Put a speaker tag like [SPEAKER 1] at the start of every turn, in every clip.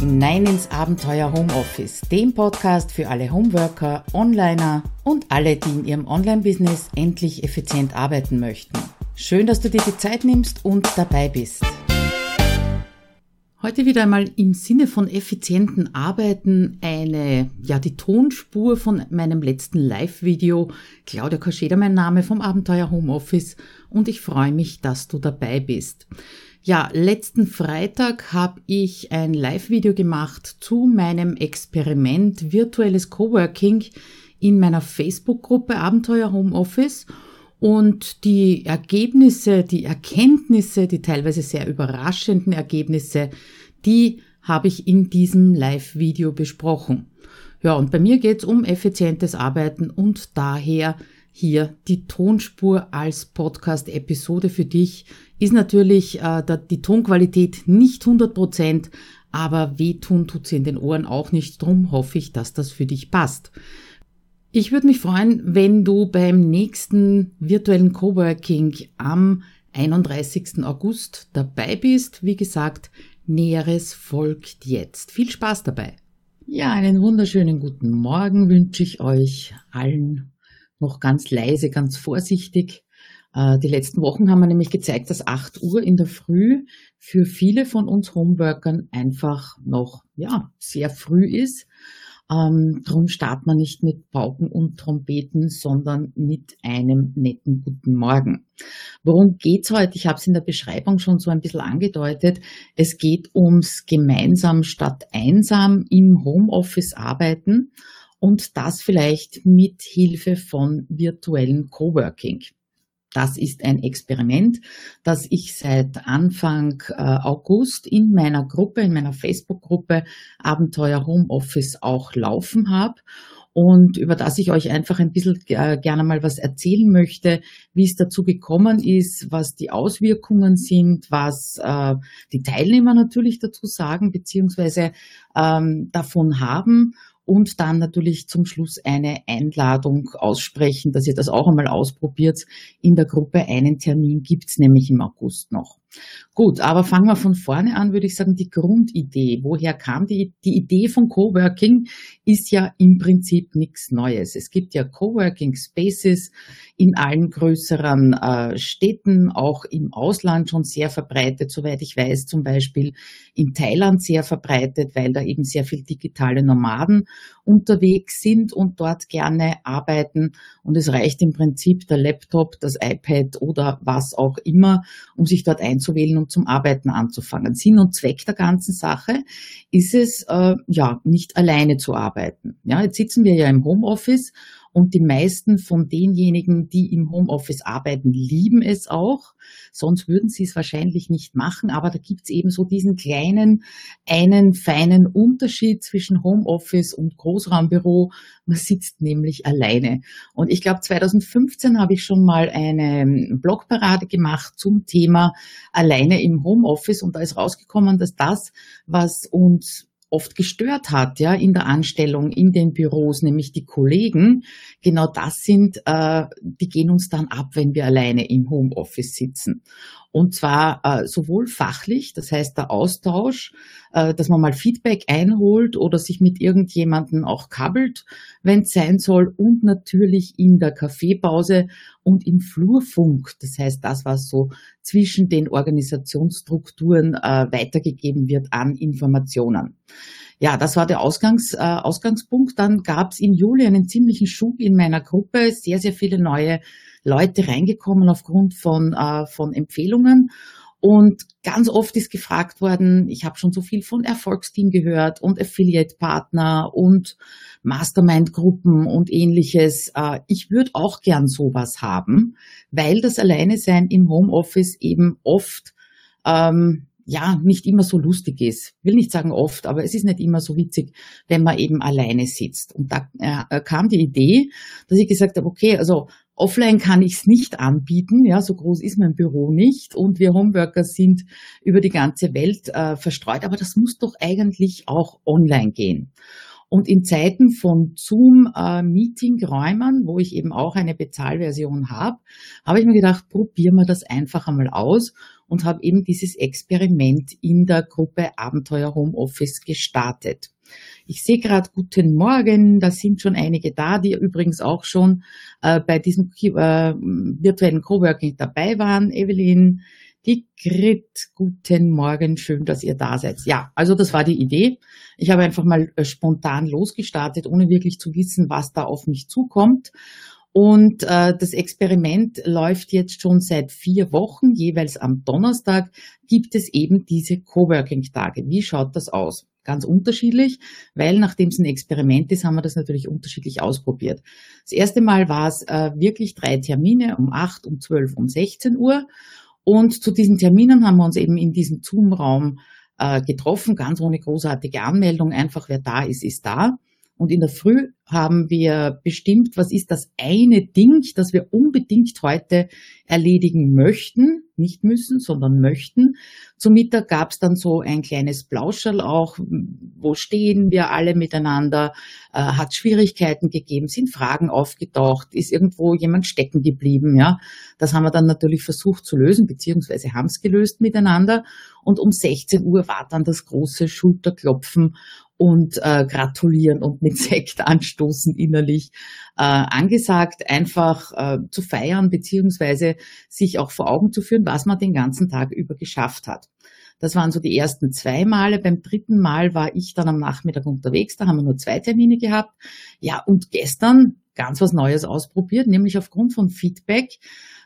[SPEAKER 1] hinein ins Abenteuer Homeoffice, dem Podcast für alle Homeworker, Onliner und alle, die in ihrem Online-Business endlich effizient arbeiten möchten. Schön, dass du dir die Zeit nimmst und dabei bist. Heute wieder einmal im Sinne von effizienten Arbeiten eine, ja, die Tonspur von meinem letzten Live-Video. Claudia Koscheder mein Name vom Abenteuer Homeoffice und ich freue mich, dass du dabei bist. Ja, letzten Freitag habe ich ein Live-Video gemacht zu meinem Experiment virtuelles Coworking in meiner Facebook-Gruppe Abenteuer Homeoffice und die Ergebnisse, die Erkenntnisse, die teilweise sehr überraschenden Ergebnisse, die habe ich in diesem Live-Video besprochen. Ja, und bei mir geht es um effizientes Arbeiten und daher hier die Tonspur als Podcast-Episode für dich. Ist natürlich äh, die Tonqualität nicht 100 Prozent, aber wehtun tut sie in den Ohren auch nicht. Drum hoffe ich, dass das für dich passt. Ich würde mich freuen, wenn du beim nächsten virtuellen Coworking am 31. August dabei bist. Wie gesagt, Näheres folgt jetzt. Viel Spaß dabei. Ja, einen wunderschönen guten Morgen wünsche ich euch allen noch ganz leise, ganz vorsichtig. Äh, die letzten Wochen haben wir nämlich gezeigt, dass 8 Uhr in der Früh für viele von uns Homeworkern einfach noch, ja, sehr früh ist. Ähm, drum startet man nicht mit Pauken und Trompeten, sondern mit einem netten guten Morgen. Worum geht's heute? Ich habe es in der Beschreibung schon so ein bisschen angedeutet. Es geht ums gemeinsam statt einsam im Homeoffice arbeiten und das vielleicht mit Hilfe von virtuellen Coworking. Das ist ein Experiment, das ich seit Anfang äh, August in meiner Gruppe, in meiner Facebook-Gruppe Abenteuer Homeoffice auch laufen habe und über das ich euch einfach ein bisschen äh, gerne mal was erzählen möchte, wie es dazu gekommen ist, was die Auswirkungen sind, was äh, die Teilnehmer natürlich dazu sagen, beziehungsweise ähm, davon haben und dann natürlich zum Schluss eine Einladung aussprechen, dass ihr das auch einmal ausprobiert. In der Gruppe einen Termin gibt's nämlich im August noch. Gut, aber fangen wir von vorne an, würde ich sagen, die Grundidee. Woher kam die? Die Idee von Coworking ist ja im Prinzip nichts Neues. Es gibt ja Coworking Spaces in allen größeren äh, Städten, auch im Ausland schon sehr verbreitet, soweit ich weiß, zum Beispiel in Thailand sehr verbreitet, weil da eben sehr viel digitale Nomaden unterwegs sind und dort gerne arbeiten. Und es reicht im Prinzip der Laptop, das iPad oder was auch immer, um sich dort einzusetzen einzuwählen und zum Arbeiten anzufangen. Sinn und Zweck der ganzen Sache ist es, äh, ja, nicht alleine zu arbeiten. Ja, jetzt sitzen wir ja im Homeoffice und die meisten von denjenigen, die im Homeoffice arbeiten, lieben es auch. Sonst würden sie es wahrscheinlich nicht machen. Aber da gibt es eben so diesen kleinen, einen feinen Unterschied zwischen Homeoffice und Großraumbüro. Man sitzt nämlich alleine. Und ich glaube, 2015 habe ich schon mal eine Blogparade gemacht zum Thema alleine im Homeoffice. Und da ist rausgekommen, dass das, was uns oft gestört hat, ja, in der Anstellung, in den Büros, nämlich die Kollegen, genau das sind, äh, die gehen uns dann ab, wenn wir alleine im Homeoffice sitzen. Und zwar äh, sowohl fachlich, das heißt der Austausch, äh, dass man mal Feedback einholt oder sich mit irgendjemandem auch kabbelt, wenn es sein soll, und natürlich in der Kaffeepause und im Flurfunk. Das heißt, das, was so zwischen den Organisationsstrukturen äh, weitergegeben wird an Informationen. Ja, das war der Ausgangs, äh, Ausgangspunkt. Dann gab es im Juli einen ziemlichen Schub in meiner Gruppe, sehr, sehr viele neue Leute reingekommen aufgrund von, äh, von Empfehlungen. Und ganz oft ist gefragt worden, ich habe schon so viel von Erfolgsteam gehört und Affiliate-Partner und Mastermind-Gruppen und ähnliches. Äh, ich würde auch gern sowas haben, weil das Alleine sein im Homeoffice eben oft ähm, ja, nicht immer so lustig ist. Will nicht sagen oft, aber es ist nicht immer so witzig, wenn man eben alleine sitzt. Und da äh, kam die Idee, dass ich gesagt habe, okay, also offline kann ich es nicht anbieten, ja, so groß ist mein Büro nicht und wir Homeworker sind über die ganze Welt äh, verstreut, aber das muss doch eigentlich auch online gehen. Und in Zeiten von Zoom-Meeting-Räumern, wo ich eben auch eine Bezahlversion habe, habe ich mir gedacht, probieren wir das einfach einmal aus und habe eben dieses Experiment in der Gruppe Abenteuer Homeoffice gestartet. Ich sehe gerade Guten Morgen, da sind schon einige da, die übrigens auch schon äh, bei diesem äh, virtuellen Coworking dabei waren. Evelyn, die Grit, guten Morgen, schön, dass ihr da seid. Ja, also das war die Idee. Ich habe einfach mal äh, spontan losgestartet, ohne wirklich zu wissen, was da auf mich zukommt. Und äh, das Experiment läuft jetzt schon seit vier Wochen. Jeweils am Donnerstag gibt es eben diese Coworking-Tage. Wie schaut das aus? Ganz unterschiedlich, weil nachdem es ein Experiment ist, haben wir das natürlich unterschiedlich ausprobiert. Das erste Mal war es äh, wirklich drei Termine um acht, um zwölf, um 16 Uhr. Und zu diesen Terminen haben wir uns eben in diesem Zoom-Raum äh, getroffen, ganz ohne großartige Anmeldung. Einfach wer da ist, ist da. Und in der Früh haben wir bestimmt, was ist das eine Ding, das wir unbedingt heute erledigen möchten, nicht müssen, sondern möchten. Zum Mittag gab es dann so ein kleines Plauscherl auch, wo stehen wir alle miteinander, äh, hat Schwierigkeiten gegeben, sind Fragen aufgetaucht, ist irgendwo jemand stecken geblieben, ja. Das haben wir dann natürlich versucht zu lösen, beziehungsweise haben es gelöst miteinander. Und um 16 Uhr war dann das große Schulterklopfen und äh, gratulieren und mit Sekt anstoßen innerlich äh, angesagt, einfach äh, zu feiern beziehungsweise sich auch vor Augen zu führen, was man den ganzen Tag über geschafft hat. Das waren so die ersten zwei Male. Beim dritten Mal war ich dann am Nachmittag unterwegs. Da haben wir nur zwei Termine gehabt. Ja, und gestern ganz was Neues ausprobiert, nämlich aufgrund von Feedback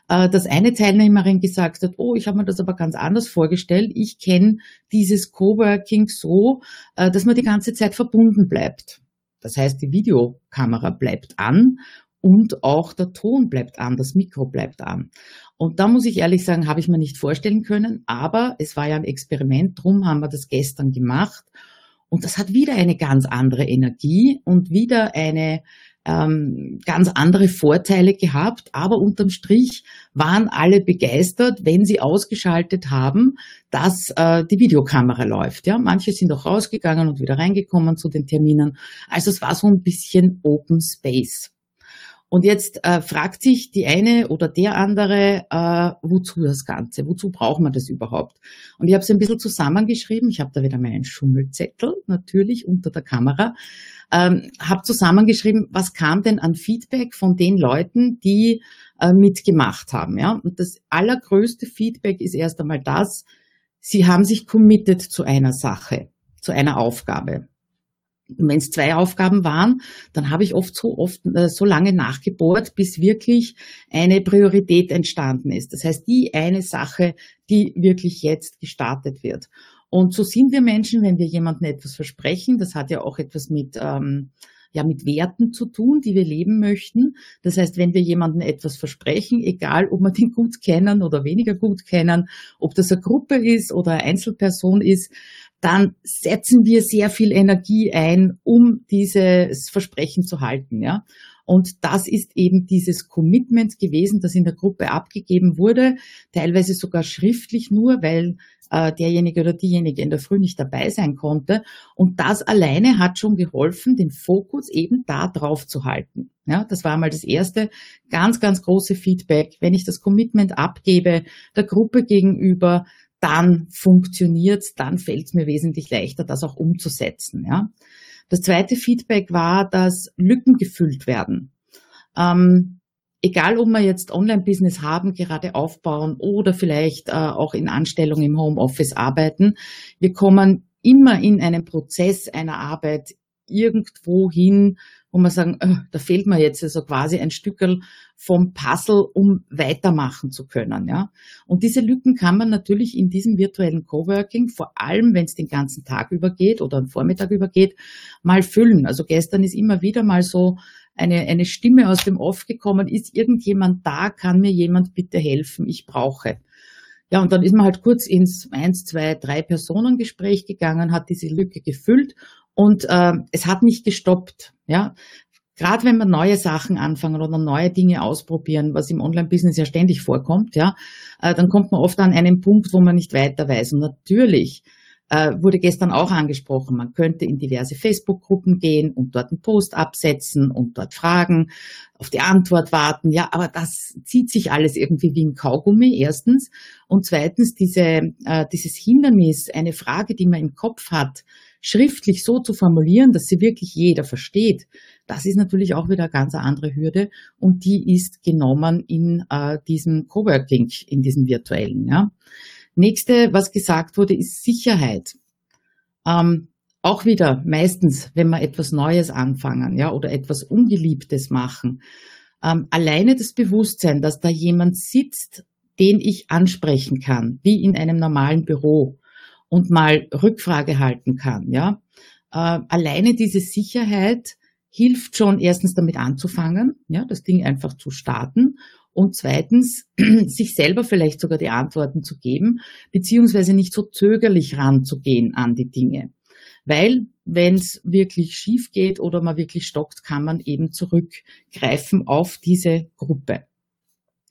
[SPEAKER 1] äh, dass eine Teilnehmerin gesagt hat, oh, ich habe mir das aber ganz anders vorgestellt. Ich kenne dieses Coworking so, äh, dass man die ganze Zeit verbunden bleibt. Das heißt, die Videokamera bleibt an und auch der Ton bleibt an, das Mikro bleibt an. Und da muss ich ehrlich sagen, habe ich mir nicht vorstellen können, aber es war ja ein Experiment, drum haben wir das gestern gemacht. Und das hat wieder eine ganz andere Energie und wieder eine, ähm, ganz andere Vorteile gehabt, aber unterm Strich waren alle begeistert, wenn sie ausgeschaltet haben, dass äh, die Videokamera läuft. Ja, manche sind auch rausgegangen und wieder reingekommen zu den Terminen. Also es war so ein bisschen Open Space. Und jetzt äh, fragt sich die eine oder der andere, äh, wozu das Ganze? Wozu braucht man das überhaupt? Und ich habe es ein bisschen zusammengeschrieben. Ich habe da wieder meinen Schummelzettel, natürlich unter der Kamera. Ähm, habe zusammengeschrieben, was kam denn an Feedback von den Leuten, die äh, mitgemacht haben. Ja? Und das allergrößte Feedback ist erst einmal das, sie haben sich committed zu einer Sache, zu einer Aufgabe. Wenn es zwei Aufgaben waren, dann habe ich oft so oft äh, so lange nachgebohrt, bis wirklich eine Priorität entstanden ist. Das heißt, die eine Sache, die wirklich jetzt gestartet wird. Und so sind wir Menschen, wenn wir jemandem etwas versprechen. Das hat ja auch etwas mit ähm, ja mit Werten zu tun, die wir leben möchten. Das heißt, wenn wir jemandem etwas versprechen, egal ob wir den gut kennen oder weniger gut kennen, ob das eine Gruppe ist oder eine Einzelperson ist, dann setzen wir sehr viel Energie ein, um dieses Versprechen zu halten, ja. Und das ist eben dieses Commitment gewesen, das in der Gruppe abgegeben wurde, teilweise sogar schriftlich nur, weil äh, derjenige oder diejenige in der Früh nicht dabei sein konnte. Und das alleine hat schon geholfen, den Fokus eben da drauf zu halten. Ja, das war mal das erste ganz, ganz große Feedback. Wenn ich das Commitment abgebe der Gruppe gegenüber, dann funktioniert dann fällt es mir wesentlich leichter, das auch umzusetzen. Ja. Das zweite Feedback war, dass Lücken gefüllt werden. Ähm, egal, ob wir jetzt Online-Business haben, gerade aufbauen oder vielleicht äh, auch in Anstellung im Homeoffice arbeiten, wir kommen immer in einen Prozess einer Arbeit irgendwo hin, wo man sagen, äh, da fehlt mir jetzt also quasi ein Stückel vom Puzzle, um weitermachen zu können. Ja? Und diese Lücken kann man natürlich in diesem virtuellen Coworking, vor allem wenn es den ganzen Tag übergeht oder am Vormittag übergeht, mal füllen. Also gestern ist immer wieder mal so eine, eine Stimme aus dem Off gekommen, ist irgendjemand da, kann mir jemand bitte helfen, ich brauche. Ja, und dann ist man halt kurz ins eins, zwei, drei Personengespräch gegangen, hat diese Lücke gefüllt und äh, es hat nicht gestoppt. Ja, gerade wenn wir neue Sachen anfangen oder neue Dinge ausprobieren, was im Online-Business ja ständig vorkommt, ja, äh, dann kommt man oft an einen Punkt, wo man nicht weiter weiß. Und natürlich äh, wurde gestern auch angesprochen. Man könnte in diverse Facebook-Gruppen gehen und dort einen Post absetzen und dort fragen, auf die Antwort warten. Ja, aber das zieht sich alles irgendwie wie ein Kaugummi, erstens. Und zweitens, diese, äh, dieses Hindernis, eine Frage, die man im Kopf hat, schriftlich so zu formulieren, dass sie wirklich jeder versteht, das ist natürlich auch wieder eine ganz andere Hürde und die ist genommen in äh, diesem Coworking, in diesem virtuellen. Ja. Nächste, was gesagt wurde, ist Sicherheit. Ähm, auch wieder meistens, wenn wir etwas Neues anfangen, ja, oder etwas Ungeliebtes machen. Ähm, alleine das Bewusstsein, dass da jemand sitzt, den ich ansprechen kann, wie in einem normalen Büro und mal Rückfrage halten kann, ja. Äh, alleine diese Sicherheit hilft schon erstens damit anzufangen, ja, das Ding einfach zu starten und zweitens sich selber vielleicht sogar die Antworten zu geben, beziehungsweise nicht so zögerlich ranzugehen an die Dinge. Weil, wenn es wirklich schief geht oder man wirklich stockt, kann man eben zurückgreifen auf diese Gruppe.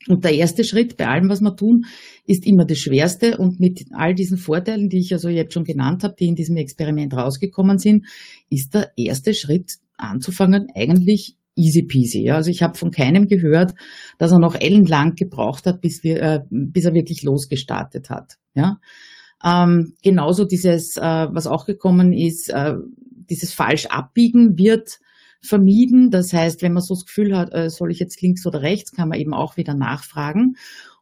[SPEAKER 1] Und der erste Schritt bei allem, was wir tun, ist immer das Schwerste. Und mit all diesen Vorteilen, die ich also jetzt schon genannt habe, die in diesem Experiment rausgekommen sind, ist der erste Schritt anzufangen eigentlich easy peasy. Also ich habe von keinem gehört, dass er noch ellenlang gebraucht hat, bis, wir, äh, bis er wirklich losgestartet hat. Ja. Ähm, genauso dieses, äh, was auch gekommen ist, äh, dieses falsch abbiegen wird vermieden. Das heißt, wenn man so das Gefühl hat, äh, soll ich jetzt links oder rechts, kann man eben auch wieder nachfragen.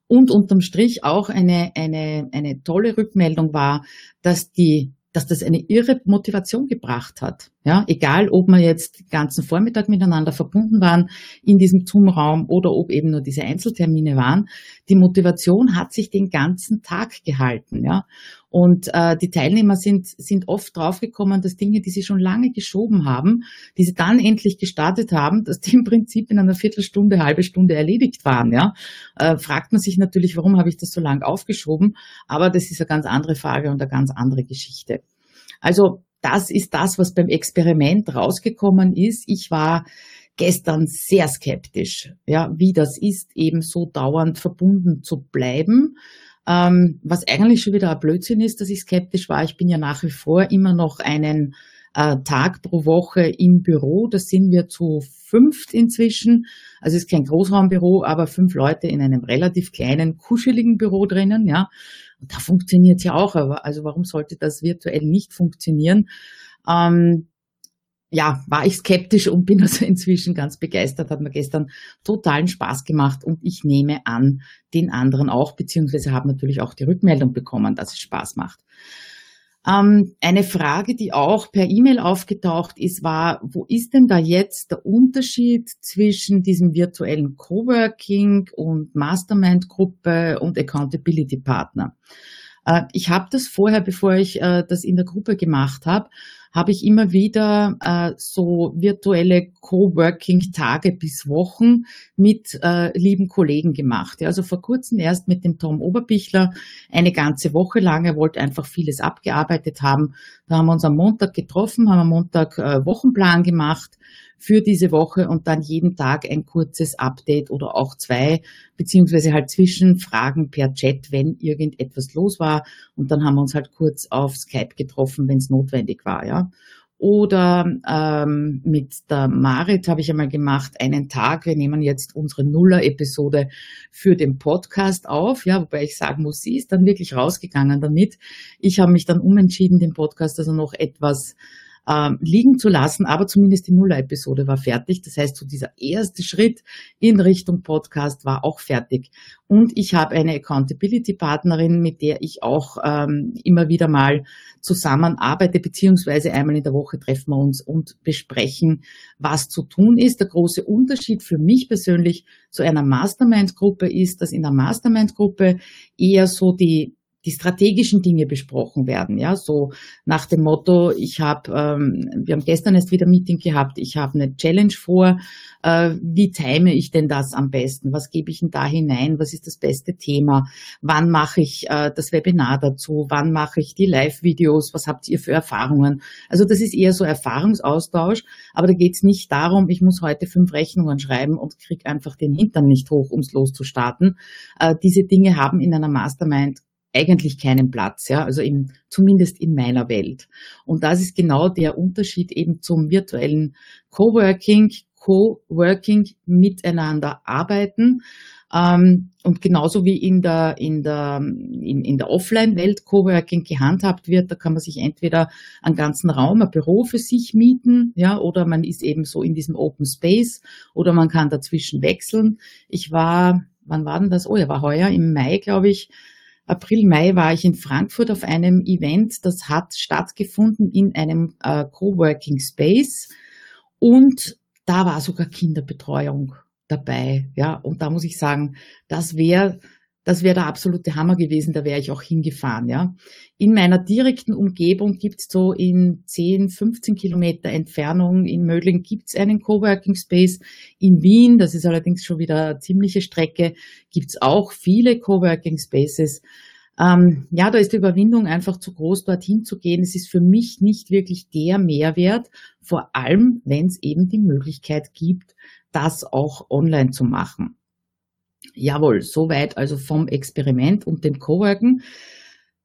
[SPEAKER 1] Und unterm Strich auch eine, eine, eine tolle Rückmeldung war, dass die dass das eine irre Motivation gebracht hat. Ja, egal, ob wir jetzt den ganzen Vormittag miteinander verbunden waren in diesem Zoom-Raum oder ob eben nur diese Einzeltermine waren. Die Motivation hat sich den ganzen Tag gehalten. Ja, und äh, die Teilnehmer sind, sind oft draufgekommen, dass Dinge, die sie schon lange geschoben haben, die sie dann endlich gestartet haben, dass die im Prinzip in einer Viertelstunde, halbe Stunde erledigt waren. Ja? Äh, fragt man sich natürlich, warum habe ich das so lange aufgeschoben? Aber das ist eine ganz andere Frage und eine ganz andere Geschichte. Also das ist das, was beim Experiment rausgekommen ist. Ich war gestern sehr skeptisch, ja, wie das ist, eben so dauernd verbunden zu bleiben. Ähm, was eigentlich schon wieder ein Blödsinn ist, dass ich skeptisch war. Ich bin ja nach wie vor immer noch einen äh, Tag pro Woche im Büro. Das sind wir zu fünft inzwischen. Also es ist kein Großraumbüro, aber fünf Leute in einem relativ kleinen, kuscheligen Büro drinnen, ja. Und da funktioniert ja auch, aber also warum sollte das virtuell nicht funktionieren? Ähm, ja, war ich skeptisch und bin also inzwischen ganz begeistert, hat mir gestern totalen Spaß gemacht und ich nehme an, den anderen auch, beziehungsweise habe natürlich auch die Rückmeldung bekommen, dass es Spaß macht. Ähm, eine Frage, die auch per E-Mail aufgetaucht ist, war, wo ist denn da jetzt der Unterschied zwischen diesem virtuellen Coworking und Mastermind-Gruppe und Accountability Partner? Äh, ich habe das vorher, bevor ich äh, das in der Gruppe gemacht habe, habe ich immer wieder äh, so virtuelle Coworking-Tage bis Wochen mit äh, lieben Kollegen gemacht. Ja, also vor kurzem erst mit dem Tom Oberbichler eine ganze Woche lang. Er wollte einfach vieles abgearbeitet haben. Da haben wir uns am Montag getroffen, haben am Montag äh, Wochenplan gemacht für diese Woche und dann jeden Tag ein kurzes Update oder auch zwei, beziehungsweise halt Zwischenfragen per Chat, wenn irgendetwas los war. Und dann haben wir uns halt kurz auf Skype getroffen, wenn es notwendig war, ja. Oder ähm, mit der Marit habe ich einmal gemacht, einen Tag, wir nehmen jetzt unsere Nuller-Episode für den Podcast auf, ja, wobei ich sagen muss, sie ist dann wirklich rausgegangen damit. Ich habe mich dann umentschieden, den Podcast also noch etwas ähm, liegen zu lassen, aber zumindest die Nuller-Episode war fertig. Das heißt, so dieser erste Schritt in Richtung Podcast war auch fertig. Und ich habe eine Accountability-Partnerin, mit der ich auch ähm, immer wieder mal zusammenarbeite, beziehungsweise einmal in der Woche treffen wir uns und besprechen, was zu tun ist. Der große Unterschied für mich persönlich zu einer Mastermind-Gruppe ist, dass in der Mastermind-Gruppe eher so die die strategischen Dinge besprochen werden. Ja, so nach dem Motto, ich habe, ähm, wir haben gestern erst wieder Meeting gehabt, ich habe eine Challenge vor, äh, wie time ich denn das am besten? Was gebe ich denn da hinein? Was ist das beste Thema? Wann mache ich äh, das Webinar dazu? Wann mache ich die Live-Videos? Was habt ihr für Erfahrungen? Also das ist eher so Erfahrungsaustausch, aber da geht es nicht darum, ich muss heute fünf Rechnungen schreiben und krieg einfach den Hintern nicht hoch, ums loszustarten. Äh, diese Dinge haben in einer Mastermind eigentlich keinen Platz, ja, also in, zumindest in meiner Welt. Und das ist genau der Unterschied eben zum virtuellen Coworking, Coworking miteinander arbeiten. Ähm, und genauso wie in der, in der, in, in der Offline-Welt Coworking gehandhabt wird, da kann man sich entweder einen ganzen Raum, ein Büro für sich mieten, ja, oder man ist eben so in diesem Open Space oder man kann dazwischen wechseln. Ich war, wann war denn das? Oh, ja, war heuer im Mai, glaube ich, April, Mai war ich in Frankfurt auf einem Event, das hat stattgefunden in einem äh, Coworking Space und da war sogar Kinderbetreuung dabei. Ja, und da muss ich sagen, das wäre das wäre der absolute Hammer gewesen, da wäre ich auch hingefahren, ja. In meiner direkten Umgebung gibt's so in 10, 15 Kilometer Entfernung in Mödling gibt's einen Coworking Space. In Wien, das ist allerdings schon wieder ziemliche Strecke, gibt's auch viele Coworking Spaces. Ähm, ja, da ist die Überwindung einfach zu groß, dorthin zu gehen. Es ist für mich nicht wirklich der Mehrwert, vor allem wenn es eben die Möglichkeit gibt, das auch online zu machen. Jawohl, soweit also vom Experiment und dem Coworken.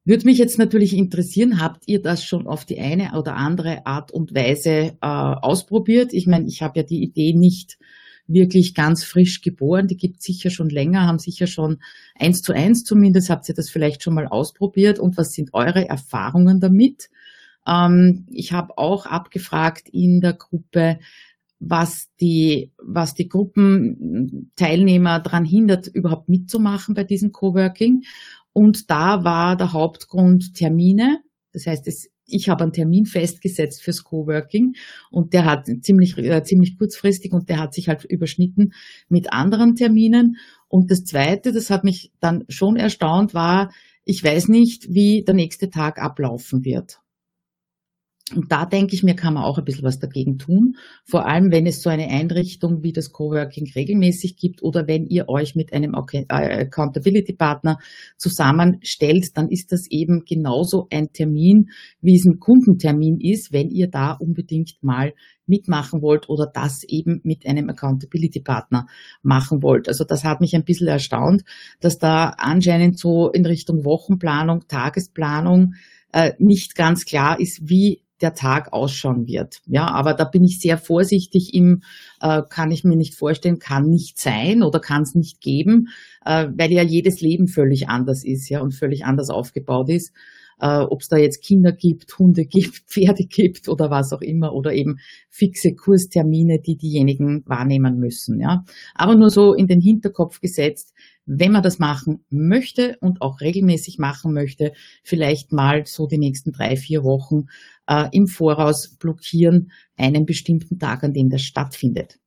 [SPEAKER 1] Würde mich jetzt natürlich interessieren, habt ihr das schon auf die eine oder andere Art und Weise äh, ausprobiert? Ich meine, ich habe ja die Idee nicht wirklich ganz frisch geboren, die gibt sicher schon länger, haben sicher schon eins zu eins zumindest, habt ihr das vielleicht schon mal ausprobiert und was sind eure Erfahrungen damit? Ähm, ich habe auch abgefragt in der Gruppe, was die, was die Gruppenteilnehmer daran hindert, überhaupt mitzumachen bei diesem Coworking. Und da war der Hauptgrund Termine. Das heißt, es, ich habe einen Termin festgesetzt fürs Coworking und der hat ziemlich, äh, ziemlich kurzfristig und der hat sich halt überschnitten mit anderen Terminen. Und das zweite, das hat mich dann schon erstaunt, war, ich weiß nicht, wie der nächste Tag ablaufen wird. Und da denke ich mir, kann man auch ein bisschen was dagegen tun. Vor allem, wenn es so eine Einrichtung wie das Coworking regelmäßig gibt oder wenn ihr euch mit einem äh, Accountability Partner zusammenstellt, dann ist das eben genauso ein Termin, wie es ein Kundentermin ist, wenn ihr da unbedingt mal mitmachen wollt oder das eben mit einem Accountability Partner machen wollt. Also das hat mich ein bisschen erstaunt, dass da anscheinend so in Richtung Wochenplanung, Tagesplanung äh, nicht ganz klar ist, wie der Tag ausschauen wird. Ja, aber da bin ich sehr vorsichtig im, äh, kann ich mir nicht vorstellen, kann nicht sein oder kann es nicht geben, äh, weil ja jedes Leben völlig anders ist, ja, und völlig anders aufgebaut ist. Äh, Ob es da jetzt Kinder gibt, Hunde gibt, Pferde gibt oder was auch immer oder eben fixe Kurstermine, die diejenigen wahrnehmen müssen. Ja, aber nur so in den Hinterkopf gesetzt wenn man das machen möchte und auch regelmäßig machen möchte, vielleicht mal so die nächsten drei, vier Wochen äh, im Voraus blockieren, einen bestimmten Tag, an dem das stattfindet.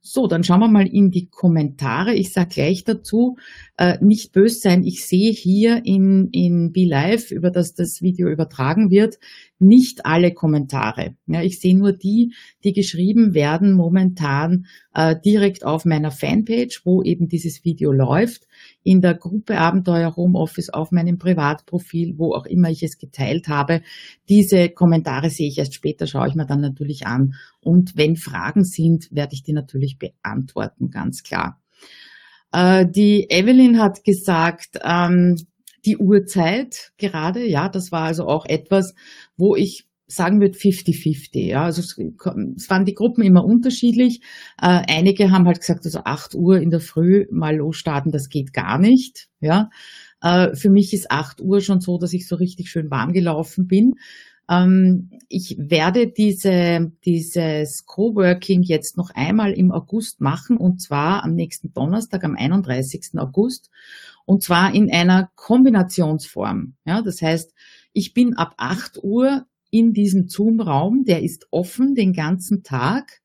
[SPEAKER 1] So, dann schauen wir mal in die Kommentare. Ich sage gleich dazu, äh, nicht böse sein. Ich sehe hier in, in BeLive, über das das Video übertragen wird, nicht alle Kommentare. Ja, ich sehe nur die, die geschrieben werden momentan äh, direkt auf meiner Fanpage, wo eben dieses Video läuft, in der Gruppe Abenteuer Homeoffice auf meinem Privatprofil, wo auch immer ich es geteilt habe. Diese Kommentare sehe ich erst später, schaue ich mir dann natürlich an. Und wenn Fragen sind, werde ich die natürlich beantworten, ganz klar. Äh, die Evelyn hat gesagt, ähm, die Uhrzeit gerade, ja, das war also auch etwas, wo ich sagen würde 50-50. Ja, also es, es, waren die Gruppen immer unterschiedlich. Äh, einige haben halt gesagt, also 8 Uhr in der Früh mal losstarten, das geht gar nicht. Ja, äh, für mich ist 8 Uhr schon so, dass ich so richtig schön warm gelaufen bin. Ähm, ich werde diese, dieses Coworking jetzt noch einmal im August machen und zwar am nächsten Donnerstag, am 31. August und zwar in einer Kombinationsform. Ja, das heißt, ich bin ab 8 Uhr in diesem Zoom-Raum, der ist offen den ganzen Tag.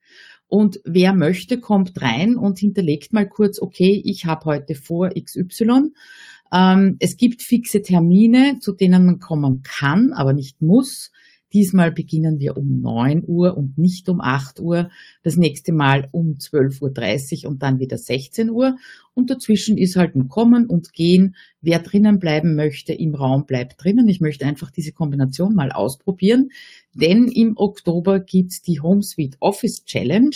[SPEAKER 1] Und wer möchte, kommt rein und hinterlegt mal kurz, okay, ich habe heute vor XY. Ähm, es gibt fixe Termine, zu denen man kommen kann, aber nicht muss. Diesmal beginnen wir um 9 Uhr und nicht um 8 Uhr. Das nächste Mal um 12.30 Uhr und dann wieder 16 Uhr. Und dazwischen ist halt ein Kommen und Gehen. Wer drinnen bleiben möchte im Raum, bleibt drinnen. Ich möchte einfach diese Kombination mal ausprobieren. Denn im Oktober gibt's die HomeSuite Office Challenge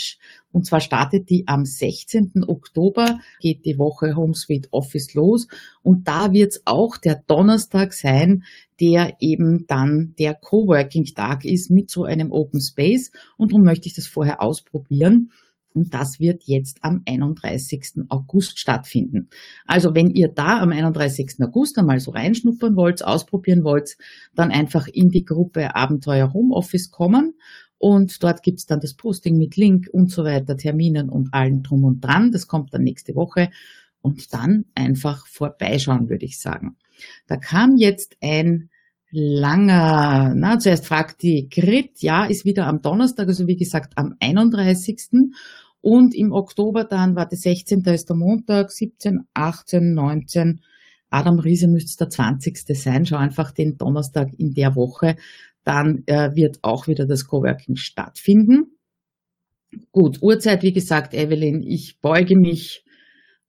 [SPEAKER 1] Und zwar startet die am 16. Oktober, geht die Woche Home Office los. Und da wird es auch der Donnerstag sein, der eben dann der Coworking-Tag ist mit so einem Open Space. Und darum möchte ich das vorher ausprobieren. Und das wird jetzt am 31. August stattfinden. Also wenn ihr da am 31. August einmal so reinschnuppern wollt, ausprobieren wollt, dann einfach in die Gruppe Abenteuer Homeoffice kommen. Und dort gibt's dann das Posting mit Link und so weiter, Terminen und allen drum und dran. Das kommt dann nächste Woche. Und dann einfach vorbeischauen, würde ich sagen. Da kam jetzt ein langer, na, zuerst fragt die Grit, ja, ist wieder am Donnerstag, also wie gesagt am 31. Und im Oktober dann war der 16. ist der Montag, 17, 18, 19. Adam Riese müsste der 20. sein. Schau einfach den Donnerstag in der Woche. Dann äh, wird auch wieder das Coworking stattfinden. Gut, Uhrzeit, wie gesagt, Evelyn, ich beuge mich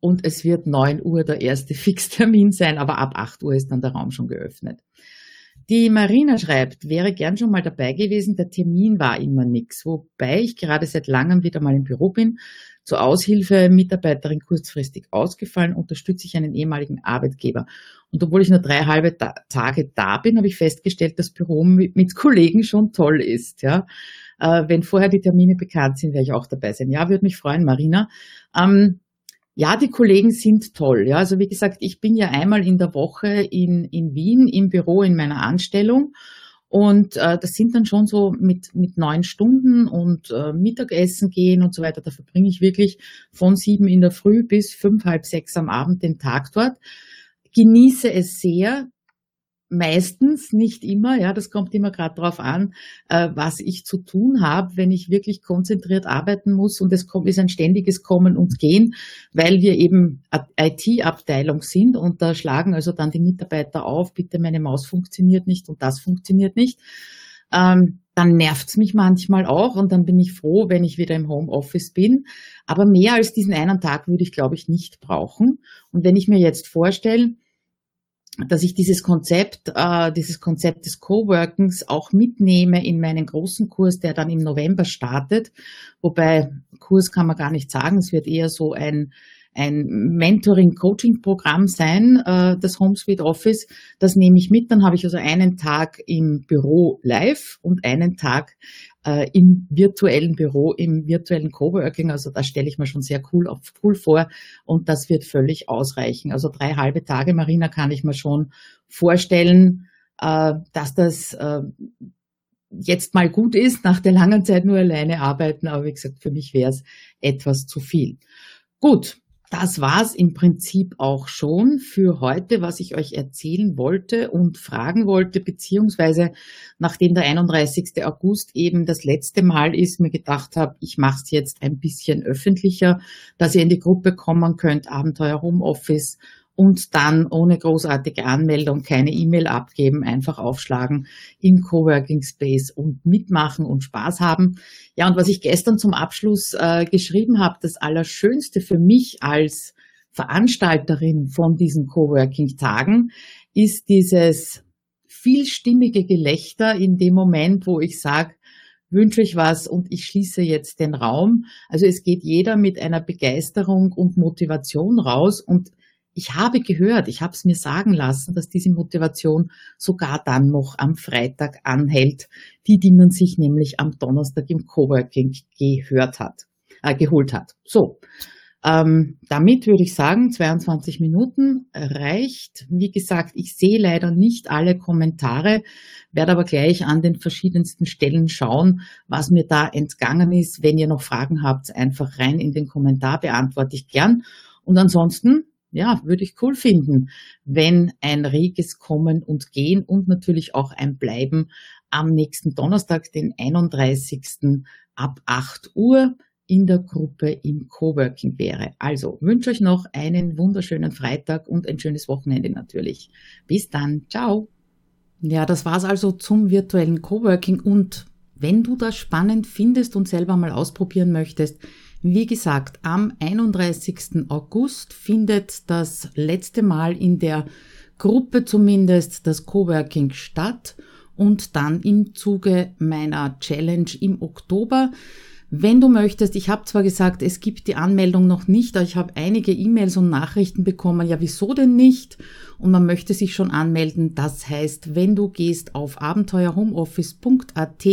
[SPEAKER 1] und es wird 9 Uhr der erste Fixtermin sein, aber ab 8 Uhr ist dann der Raum schon geöffnet. Die Marina schreibt, wäre gern schon mal dabei gewesen, der Termin war immer nix, wobei ich gerade seit langem wieder mal im Büro bin. Zur Aushilfe Mitarbeiterin kurzfristig ausgefallen, unterstütze ich einen ehemaligen Arbeitgeber. Und obwohl ich nur drei halbe Ta Tage da bin, habe ich festgestellt, dass Büro mit, mit Kollegen schon toll ist. Ja, äh, wenn vorher die Termine bekannt sind, werde ich auch dabei sein. Ja, würde mich freuen, Marina. Ähm, ja, die Kollegen sind toll. Ja, also wie gesagt, ich bin ja einmal in der Woche in, in Wien im Büro in meiner Anstellung. Und äh, das sind dann schon so mit, mit neun Stunden und äh, Mittagessen gehen und so weiter. Da verbringe ich wirklich von sieben in der Früh bis fünf, halb sechs am Abend den Tag dort. Genieße es sehr, meistens, nicht immer, ja, das kommt immer gerade drauf an, äh, was ich zu tun habe, wenn ich wirklich konzentriert arbeiten muss und es kommt, ist ein ständiges Kommen und Gehen, weil wir eben IT-Abteilung sind und da schlagen also dann die Mitarbeiter auf, bitte meine Maus funktioniert nicht und das funktioniert nicht. Ähm, dann nervt's mich manchmal auch und dann bin ich froh, wenn ich wieder im Homeoffice bin. Aber mehr als diesen einen Tag würde ich, glaube ich, nicht brauchen. Und wenn ich mir jetzt vorstelle, dass ich dieses Konzept, äh, dieses Konzept des Coworkings auch mitnehme in meinen großen Kurs, der dann im November startet. Wobei Kurs kann man gar nicht sagen, es wird eher so ein ein Mentoring-Coaching-Programm sein, äh, das HomeSuite Office. Das nehme ich mit. Dann habe ich also einen Tag im Büro live und einen Tag äh, im virtuellen Büro, im virtuellen Coworking. Also das stelle ich mir schon sehr cool, cool vor und das wird völlig ausreichen. Also drei halbe Tage, Marina, kann ich mir schon vorstellen, äh, dass das äh, jetzt mal gut ist, nach der langen Zeit nur alleine arbeiten. Aber wie gesagt, für mich wäre es etwas zu viel. Gut, das war's im Prinzip auch schon für heute, was ich euch erzählen wollte und fragen wollte, beziehungsweise nachdem der 31. August eben das letzte Mal ist, mir gedacht habe, ich mache es jetzt ein bisschen öffentlicher, dass ihr in die Gruppe kommen könnt, Abenteuer Homeoffice und dann ohne großartige Anmeldung keine E-Mail abgeben, einfach aufschlagen im Coworking Space und mitmachen und Spaß haben. Ja, und was ich gestern zum Abschluss äh, geschrieben habe, das Allerschönste für mich als Veranstalterin von diesen Coworking-Tagen ist dieses vielstimmige Gelächter in dem Moment, wo ich sage, wünsche ich was und ich schließe jetzt den Raum. Also es geht jeder mit einer Begeisterung und Motivation raus und ich habe gehört, ich habe es mir sagen lassen, dass diese Motivation sogar dann noch am Freitag anhält, die, die man sich nämlich am Donnerstag im Coworking gehört hat, äh, geholt hat. So, ähm, damit würde ich sagen, 22 Minuten reicht. Wie gesagt, ich sehe leider nicht alle Kommentare, werde aber gleich an den verschiedensten Stellen schauen, was mir da entgangen ist. Wenn ihr noch Fragen habt, einfach rein in den Kommentar, beantworte ich gern. Und ansonsten ja, würde ich cool finden, wenn ein reges Kommen und Gehen und natürlich auch ein Bleiben am nächsten Donnerstag, den 31. ab 8 Uhr in der Gruppe im Coworking wäre. Also wünsche euch noch einen wunderschönen Freitag und ein schönes Wochenende natürlich. Bis dann. Ciao. Ja, das war's also zum virtuellen Coworking und wenn du das spannend findest und selber mal ausprobieren möchtest, wie gesagt, am 31. August findet das letzte Mal in der Gruppe zumindest das Coworking statt und dann im Zuge meiner Challenge im Oktober Wenn du möchtest, ich habe zwar gesagt, es gibt die Anmeldung noch nicht, aber ich habe einige E-Mails und Nachrichten bekommen, ja wieso denn nicht? Und man möchte sich schon anmelden. Das heißt, wenn du gehst auf abenteuerhomeoffice.at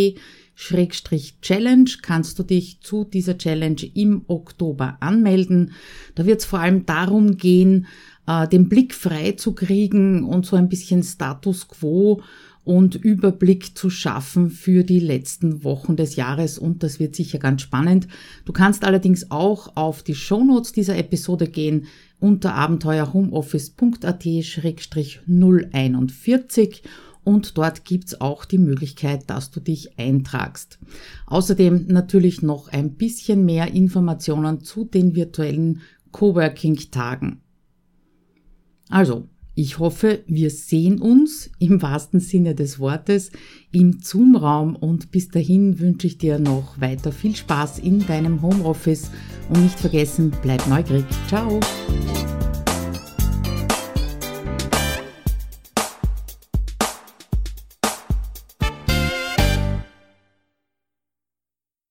[SPEAKER 1] Schrägstrich Challenge kannst du dich zu dieser Challenge im Oktober anmelden. Da wird es vor allem darum gehen, äh, den Blick frei zu kriegen und so ein bisschen Status quo und Überblick zu schaffen für die letzten Wochen des Jahres und das wird sicher ganz spannend. Du kannst allerdings auch auf die Shownotes dieser Episode gehen unter abenteuerhomeoffice.at-041 und dort gibt's auch die Möglichkeit, dass du dich eintragst. Außerdem natürlich noch ein bisschen mehr Informationen zu den virtuellen Coworking-Tagen. Also, ich hoffe, wir sehen uns im wahrsten Sinne des Wortes im Zoom-Raum und bis dahin wünsche ich dir noch weiter viel Spaß in deinem Homeoffice und nicht vergessen, bleib neugierig. Ciao!